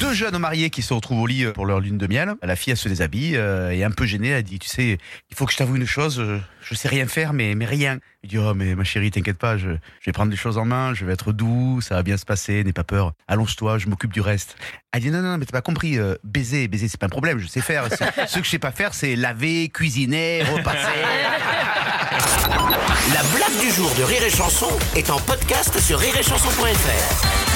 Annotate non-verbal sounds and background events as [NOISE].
Deux jeunes mariés qui se retrouvent au lit euh, pour leur lune de miel. La fille, elle se déshabille euh, et un peu gênée, elle dit, tu sais, il faut que je t'avoue une chose, euh, je sais rien faire, mais, mais rien. Il dit, oh, mais ma chérie, t'inquiète pas, je, je vais prendre les choses en main, je vais être doux, ça va bien se passer, n'aie pas peur. Allonge-toi, je m'occupe du reste. Elle dit, non, non, non, mais t'as pas compris, euh, baiser, baiser, c'est pas un problème, je sais faire. Ce [LAUGHS] que je sais pas faire, c'est laver, cuisiner, repasser. La blague du jour de Rire et Chanson est en podcast sur rireetchanson.fr.